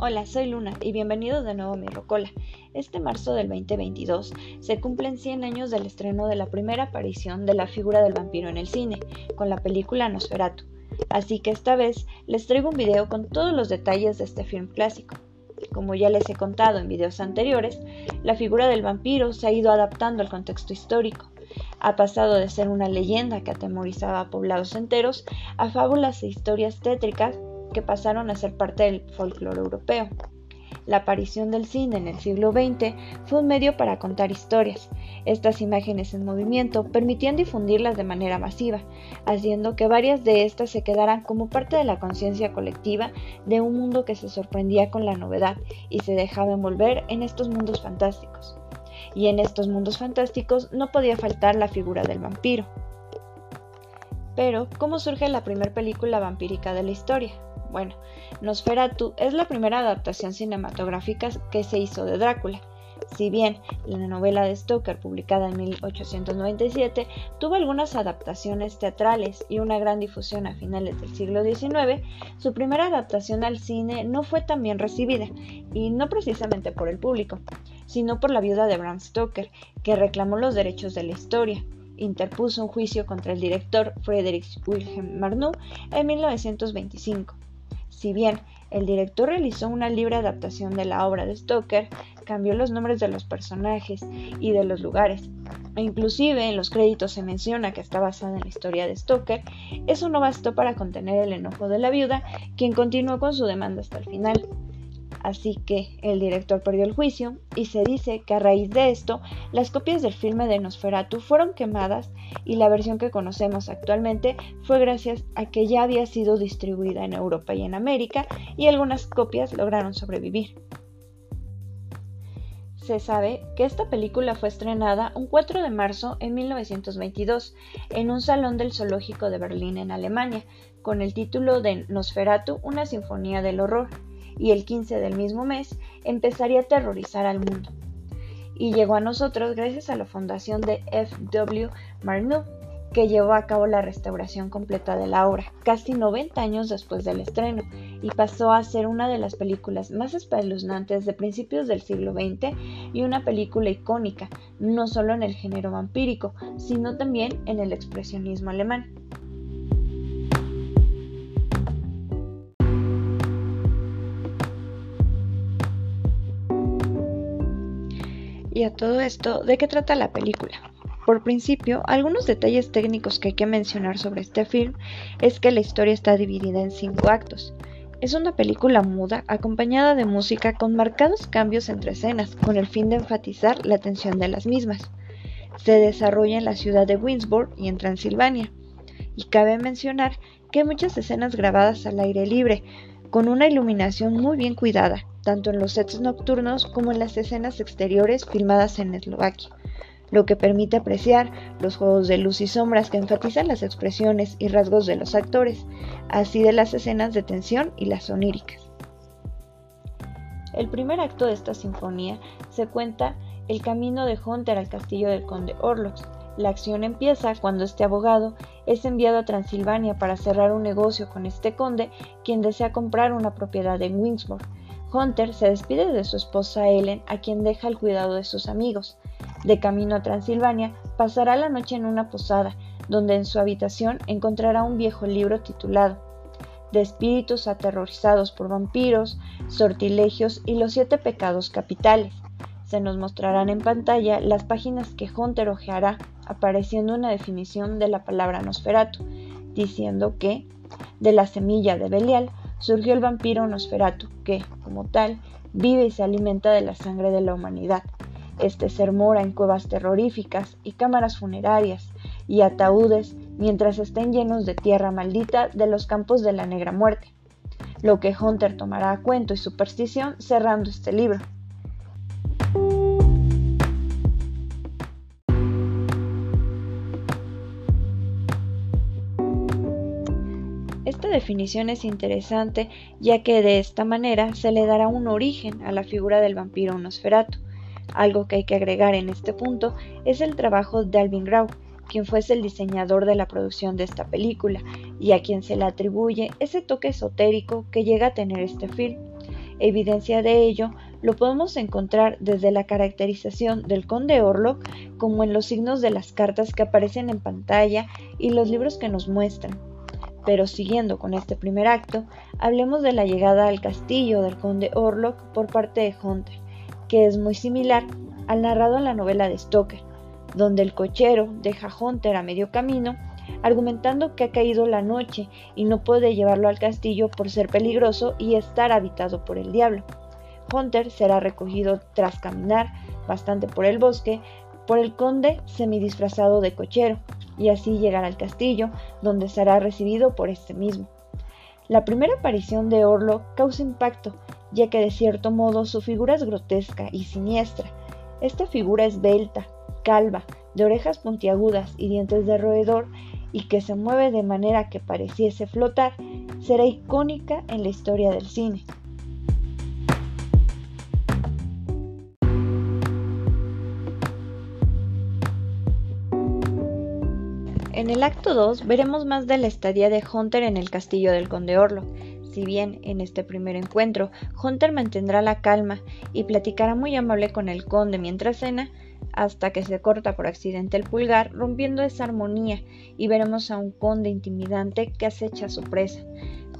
Hola, soy Luna y bienvenidos de nuevo a mi Rocola. Este marzo del 2022 se cumplen 100 años del estreno de la primera aparición de la figura del vampiro en el cine, con la película Nosferatu. Así que esta vez les traigo un video con todos los detalles de este film clásico. Como ya les he contado en videos anteriores, la figura del vampiro se ha ido adaptando al contexto histórico. Ha pasado de ser una leyenda que atemorizaba a poblados enteros a fábulas e historias tétricas que pasaron a ser parte del folclore europeo. La aparición del cine en el siglo XX fue un medio para contar historias. Estas imágenes en movimiento permitían difundirlas de manera masiva, haciendo que varias de estas se quedaran como parte de la conciencia colectiva de un mundo que se sorprendía con la novedad y se dejaba envolver en estos mundos fantásticos. Y en estos mundos fantásticos no podía faltar la figura del vampiro. Pero, ¿cómo surge la primera película vampírica de la historia? Bueno, Nosferatu es la primera adaptación cinematográfica que se hizo de Drácula. Si bien la novela de Stoker, publicada en 1897, tuvo algunas adaptaciones teatrales y una gran difusión a finales del siglo XIX, su primera adaptación al cine no fue tan bien recibida, y no precisamente por el público, sino por la viuda de Bram Stoker, que reclamó los derechos de la historia, interpuso un juicio contra el director Friedrich Wilhelm Marnow en 1925. Si bien el director realizó una libre adaptación de la obra de Stoker, cambió los nombres de los personajes y de los lugares, e inclusive en los créditos se menciona que está basada en la historia de Stoker, eso no bastó para contener el enojo de la viuda, quien continuó con su demanda hasta el final. Así que el director perdió el juicio y se dice que a raíz de esto las copias del filme de Nosferatu fueron quemadas y la versión que conocemos actualmente fue gracias a que ya había sido distribuida en Europa y en América y algunas copias lograron sobrevivir. Se sabe que esta película fue estrenada un 4 de marzo en 1922 en un salón del zoológico de Berlín en Alemania con el título de Nosferatu, una sinfonía del horror y el 15 del mismo mes empezaría a aterrorizar al mundo. Y llegó a nosotros gracias a la fundación de F.W. Marnow, que llevó a cabo la restauración completa de la obra, casi 90 años después del estreno, y pasó a ser una de las películas más espeluznantes de principios del siglo XX y una película icónica, no solo en el género vampírico, sino también en el expresionismo alemán. Y a todo esto, ¿de qué trata la película? Por principio, algunos detalles técnicos que hay que mencionar sobre este film es que la historia está dividida en cinco actos. Es una película muda acompañada de música con marcados cambios entre escenas, con el fin de enfatizar la tensión de las mismas. Se desarrolla en la ciudad de Winsburg y en Transilvania. Y cabe mencionar que hay muchas escenas grabadas al aire libre, con una iluminación muy bien cuidada, tanto en los sets nocturnos como en las escenas exteriores filmadas en Eslovaquia, lo que permite apreciar los juegos de luz y sombras que enfatizan las expresiones y rasgos de los actores, así de las escenas de tensión y las oníricas. El primer acto de esta sinfonía se cuenta el camino de Hunter al castillo del conde Orlox, la acción empieza cuando este abogado es enviado a Transilvania para cerrar un negocio con este conde, quien desea comprar una propiedad en Winsburg. Hunter se despide de su esposa Ellen, a quien deja el cuidado de sus amigos. De camino a Transilvania, pasará la noche en una posada, donde en su habitación encontrará un viejo libro titulado De espíritus aterrorizados por vampiros, sortilegios y los siete pecados capitales se nos mostrarán en pantalla las páginas que Hunter ojeará, apareciendo una definición de la palabra Nosferatu, diciendo que de la semilla de Belial surgió el vampiro Nosferatu, que, como tal, vive y se alimenta de la sangre de la humanidad. Este ser mora en cuevas terroríficas y cámaras funerarias y ataúdes mientras estén llenos de tierra maldita de los campos de la negra muerte, lo que Hunter tomará a cuento y superstición cerrando este libro. Definición es interesante ya que de esta manera se le dará un origen a la figura del vampiro Nosferatu. Algo que hay que agregar en este punto es el trabajo de Alvin Grau, quien fuese el diseñador de la producción de esta película y a quien se le atribuye ese toque esotérico que llega a tener este film. Evidencia de ello lo podemos encontrar desde la caracterización del conde Orlok como en los signos de las cartas que aparecen en pantalla y los libros que nos muestran. Pero siguiendo con este primer acto, hablemos de la llegada al castillo del conde Orlok por parte de Hunter, que es muy similar al narrado en la novela de Stoker, donde el cochero deja Hunter a medio camino argumentando que ha caído la noche y no puede llevarlo al castillo por ser peligroso y estar habitado por el diablo. Hunter será recogido tras caminar bastante por el bosque por el conde semidisfrazado de cochero y así llegar al castillo donde será recibido por este mismo. La primera aparición de Orlo causa impacto, ya que de cierto modo su figura es grotesca y siniestra. Esta figura esbelta, calva, de orejas puntiagudas y dientes de roedor, y que se mueve de manera que pareciese flotar, será icónica en la historia del cine. En el acto 2 veremos más de la estadía de Hunter en el castillo del conde Orlo. Si bien en este primer encuentro Hunter mantendrá la calma y platicará muy amable con el conde mientras cena, hasta que se corta por accidente el pulgar, rompiendo esa armonía, y veremos a un conde intimidante que acecha a su presa.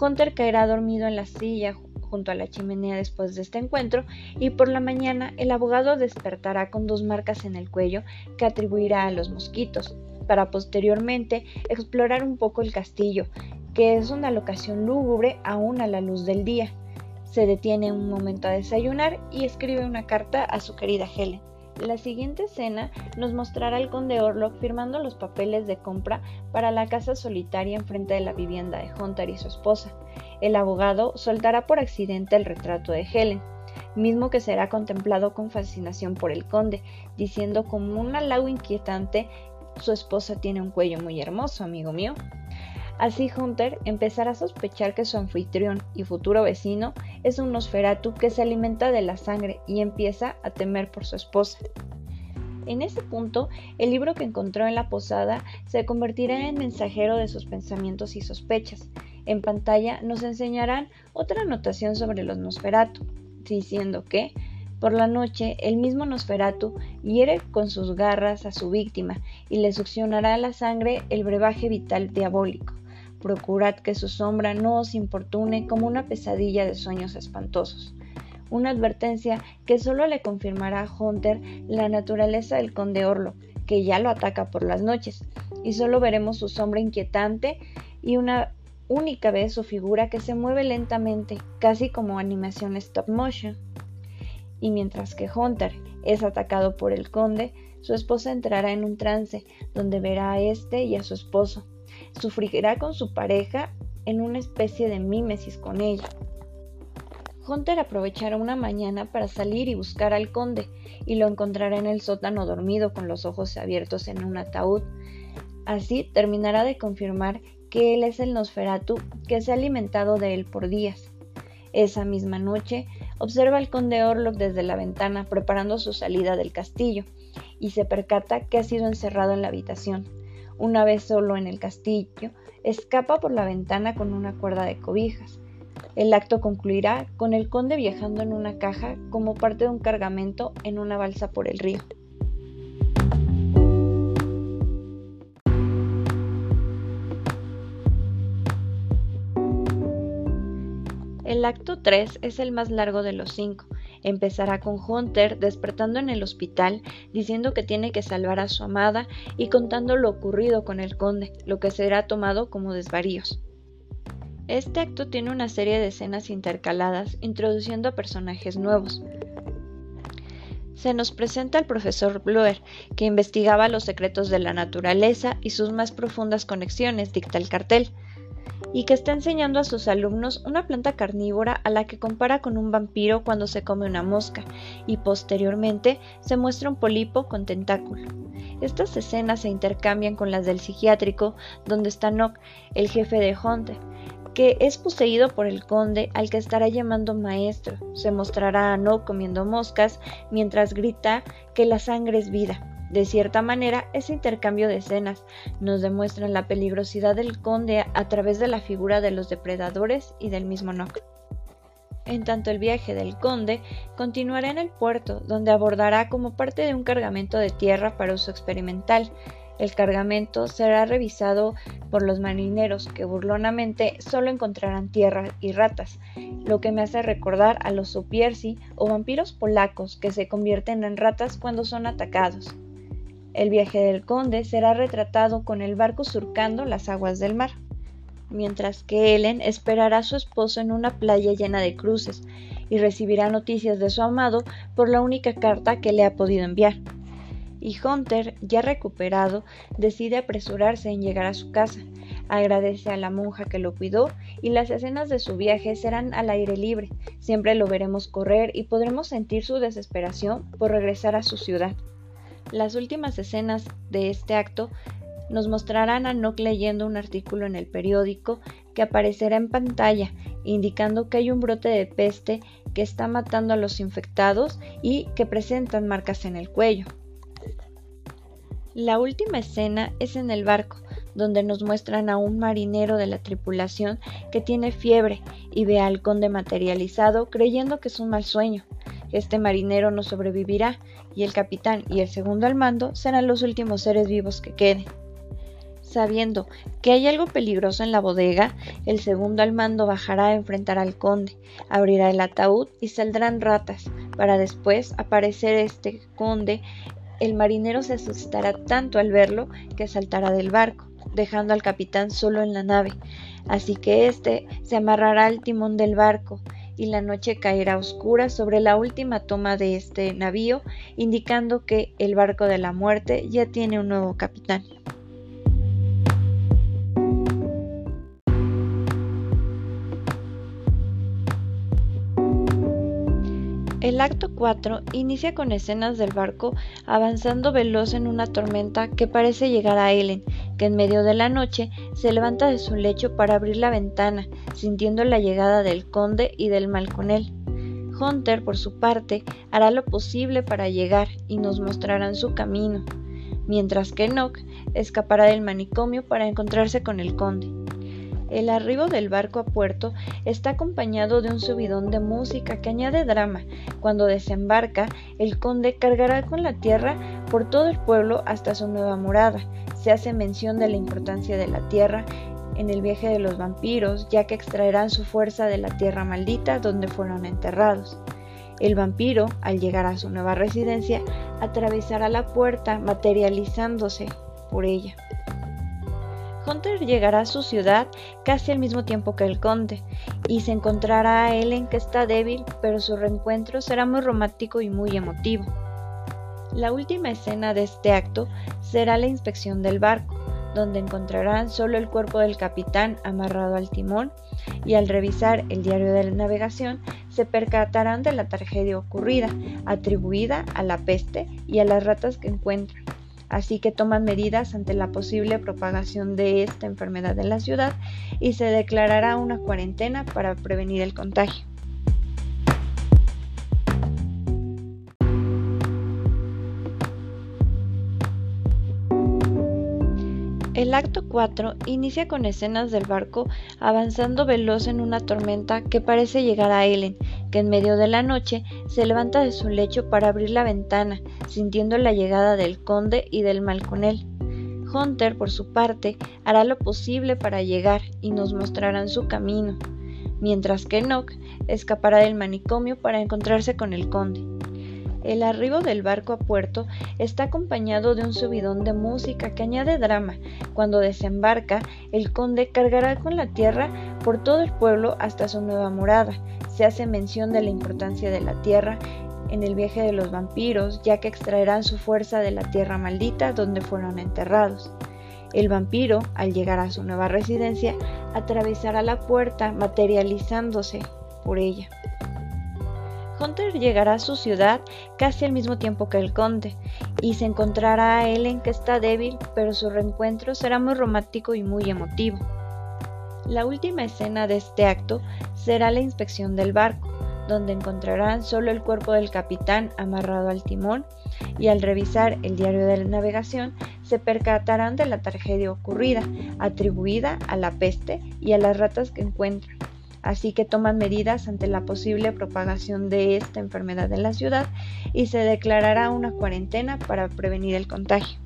Hunter caerá dormido en la silla junto a la chimenea después de este encuentro, y por la mañana el abogado despertará con dos marcas en el cuello que atribuirá a los mosquitos, para posteriormente explorar un poco el castillo, que es una locación lúgubre aún a la luz del día. Se detiene un momento a desayunar y escribe una carta a su querida Helen. La siguiente escena nos mostrará al conde Orlok firmando los papeles de compra para la casa solitaria enfrente de la vivienda de Hunter y su esposa. El abogado soltará por accidente el retrato de Helen, mismo que será contemplado con fascinación por el conde, diciendo como un halago inquietante su esposa tiene un cuello muy hermoso, amigo mío. Así Hunter empezará a sospechar que su anfitrión y futuro vecino es un Nosferatu que se alimenta de la sangre y empieza a temer por su esposa. En ese punto, el libro que encontró en la posada se convertirá en mensajero de sus pensamientos y sospechas. En pantalla nos enseñarán otra anotación sobre los Nosferatu, diciendo que, por la noche, el mismo Nosferatu hiere con sus garras a su víctima y le succionará la sangre el brebaje vital diabólico. Procurad que su sombra no os importune como una pesadilla de sueños espantosos. Una advertencia que solo le confirmará a Hunter la naturaleza del conde Orlo, que ya lo ataca por las noches, y solo veremos su sombra inquietante y una única vez su figura que se mueve lentamente, casi como animación stop motion. Y mientras que Hunter es atacado por el conde, su esposa entrará en un trance donde verá a este y a su esposo, sufrirá con su pareja en una especie de mímesis con ella. Hunter aprovechará una mañana para salir y buscar al conde, y lo encontrará en el sótano dormido con los ojos abiertos en un ataúd. Así terminará de confirmar que él es el Nosferatu que se ha alimentado de él por días. Esa misma noche observa al conde Orlok desde la ventana preparando su salida del castillo y se percata que ha sido encerrado en la habitación. Una vez solo en el castillo, escapa por la ventana con una cuerda de cobijas. El acto concluirá con el conde viajando en una caja como parte de un cargamento en una balsa por el río. El acto 3 es el más largo de los cinco Empezará con Hunter despertando en el hospital diciendo que tiene que salvar a su amada y contando lo ocurrido con el conde, lo que será tomado como desvaríos. Este acto tiene una serie de escenas intercaladas introduciendo a personajes nuevos. Se nos presenta el profesor Bloer, que investigaba los secretos de la naturaleza y sus más profundas conexiones, dicta el cartel y que está enseñando a sus alumnos una planta carnívora a la que compara con un vampiro cuando se come una mosca, y posteriormente se muestra un polipo con tentáculo. Estas escenas se intercambian con las del psiquiátrico, donde está Nock, el jefe de Hunter, que es poseído por el conde al que estará llamando maestro. Se mostrará a Nock comiendo moscas mientras grita que la sangre es vida. De cierta manera, ese intercambio de escenas nos demuestra la peligrosidad del conde a través de la figura de los depredadores y del mismo Nock. En tanto el viaje del conde continuará en el puerto, donde abordará como parte de un cargamento de tierra para uso experimental. El cargamento será revisado por los marineros que burlonamente solo encontrarán tierra y ratas, lo que me hace recordar a los sopiersi o vampiros polacos que se convierten en ratas cuando son atacados. El viaje del conde será retratado con el barco surcando las aguas del mar mientras que Ellen esperará a su esposo en una playa llena de cruces y recibirá noticias de su amado por la única carta que le ha podido enviar. Y Hunter, ya recuperado, decide apresurarse en llegar a su casa, agradece a la monja que lo cuidó y las escenas de su viaje serán al aire libre, siempre lo veremos correr y podremos sentir su desesperación por regresar a su ciudad. Las últimas escenas de este acto nos mostrarán a Nock leyendo un artículo en el periódico que aparecerá en pantalla, indicando que hay un brote de peste que está matando a los infectados y que presentan marcas en el cuello. La última escena es en el barco, donde nos muestran a un marinero de la tripulación que tiene fiebre y ve al conde materializado creyendo que es un mal sueño. Este marinero no sobrevivirá y el capitán y el segundo al mando serán los últimos seres vivos que queden. Sabiendo que hay algo peligroso en la bodega, el segundo al mando bajará a enfrentar al conde, abrirá el ataúd y saldrán ratas, para después aparecer este conde. El marinero se asustará tanto al verlo que saltará del barco, dejando al capitán solo en la nave. Así que éste se amarrará al timón del barco y la noche caerá oscura sobre la última toma de este navío, indicando que el barco de la muerte ya tiene un nuevo capitán. El acto 4 inicia con escenas del barco avanzando veloz en una tormenta que parece llegar a Ellen, en medio de la noche se levanta de su lecho para abrir la ventana, sintiendo la llegada del conde y del mal con él. Hunter, por su parte, hará lo posible para llegar y nos mostrarán su camino, mientras que Nock escapará del manicomio para encontrarse con el conde. El arribo del barco a puerto está acompañado de un subidón de música que añade drama. Cuando desembarca, el conde cargará con la tierra por todo el pueblo hasta su nueva morada. Se hace mención de la importancia de la tierra en el viaje de los vampiros, ya que extraerán su fuerza de la tierra maldita donde fueron enterrados. El vampiro, al llegar a su nueva residencia, atravesará la puerta materializándose por ella. Hunter llegará a su ciudad casi al mismo tiempo que el conde, y se encontrará a Ellen que está débil, pero su reencuentro será muy romántico y muy emotivo. La última escena de este acto será la inspección del barco, donde encontrarán solo el cuerpo del capitán amarrado al timón, y al revisar el diario de la navegación se percatarán de la tragedia ocurrida, atribuida a la peste y a las ratas que encuentran así que toman medidas ante la posible propagación de esta enfermedad en la ciudad y se declarará una cuarentena para prevenir el contagio. El acto 4 inicia con escenas del barco avanzando veloz en una tormenta que parece llegar a Ellen, que en medio de la noche se levanta de su lecho para abrir la ventana, sintiendo la llegada del conde y del mal con él. Hunter, por su parte, hará lo posible para llegar y nos mostrarán su camino, mientras que Nock escapará del manicomio para encontrarse con el conde. El arribo del barco a puerto está acompañado de un subidón de música que añade drama. Cuando desembarca, el conde cargará con la tierra por todo el pueblo hasta su nueva morada. Se hace mención de la importancia de la tierra en el viaje de los vampiros, ya que extraerán su fuerza de la tierra maldita donde fueron enterrados. El vampiro, al llegar a su nueva residencia, atravesará la puerta materializándose por ella. Hunter llegará a su ciudad casi al mismo tiempo que el conde, y se encontrará a Ellen que está débil, pero su reencuentro será muy romántico y muy emotivo. La última escena de este acto será la inspección del barco, donde encontrarán solo el cuerpo del capitán amarrado al timón, y al revisar el diario de la navegación se percatarán de la tragedia ocurrida, atribuida a la peste y a las ratas que encuentran así que toman medidas ante la posible propagación de esta enfermedad en la ciudad y se declarará una cuarentena para prevenir el contagio.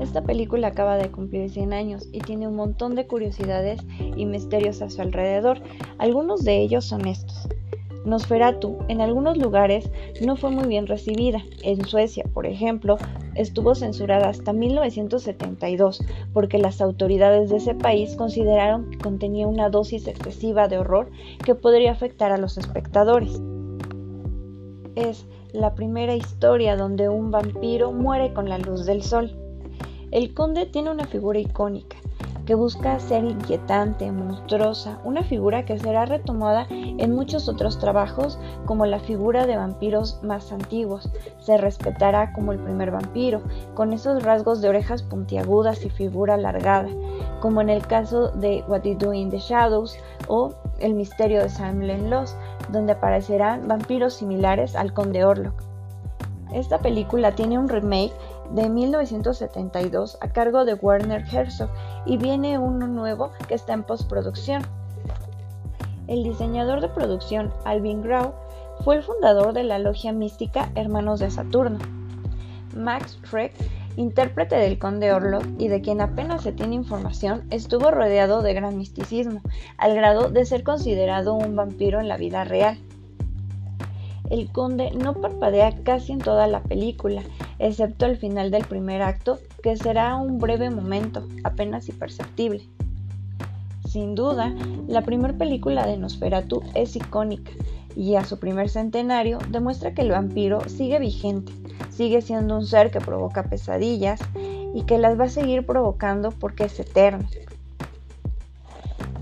Esta película acaba de cumplir 100 años y tiene un montón de curiosidades y misterios a su alrededor. Algunos de ellos son estos. Nosferatu en algunos lugares no fue muy bien recibida. En Suecia, por ejemplo, estuvo censurada hasta 1972 porque las autoridades de ese país consideraron que contenía una dosis excesiva de horror que podría afectar a los espectadores. Es la primera historia donde un vampiro muere con la luz del sol. El conde tiene una figura icónica que busca ser inquietante, monstruosa, una figura que será retomada en muchos otros trabajos como la figura de vampiros más antiguos. Se respetará como el primer vampiro, con esos rasgos de orejas puntiagudas y figura alargada, como en el caso de What You Do in the Shadows o El misterio de Sam Lost, donde aparecerán vampiros similares al conde Orlok. Esta película tiene un remake de 1972 a cargo de Werner Herzog y viene uno nuevo que está en postproducción. El diseñador de producción, Alvin Grau, fue el fundador de la logia mística Hermanos de Saturno. Max Schreck, intérprete del conde Orlok y de quien apenas se tiene información, estuvo rodeado de gran misticismo, al grado de ser considerado un vampiro en la vida real. El conde no parpadea casi en toda la película, excepto al final del primer acto, que será un breve momento, apenas imperceptible. Sin duda, la primera película de Nosferatu es icónica y a su primer centenario demuestra que el vampiro sigue vigente, sigue siendo un ser que provoca pesadillas y que las va a seguir provocando porque es eterno.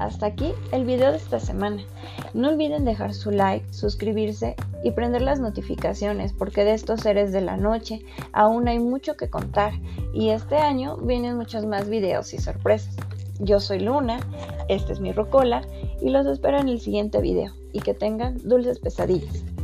Hasta aquí el video de esta semana. No olviden dejar su like, suscribirse y prender las notificaciones porque de estos seres de la noche aún hay mucho que contar y este año vienen muchos más videos y sorpresas. Yo soy Luna, este es mi Rocola y los espero en el siguiente video y que tengan dulces pesadillas.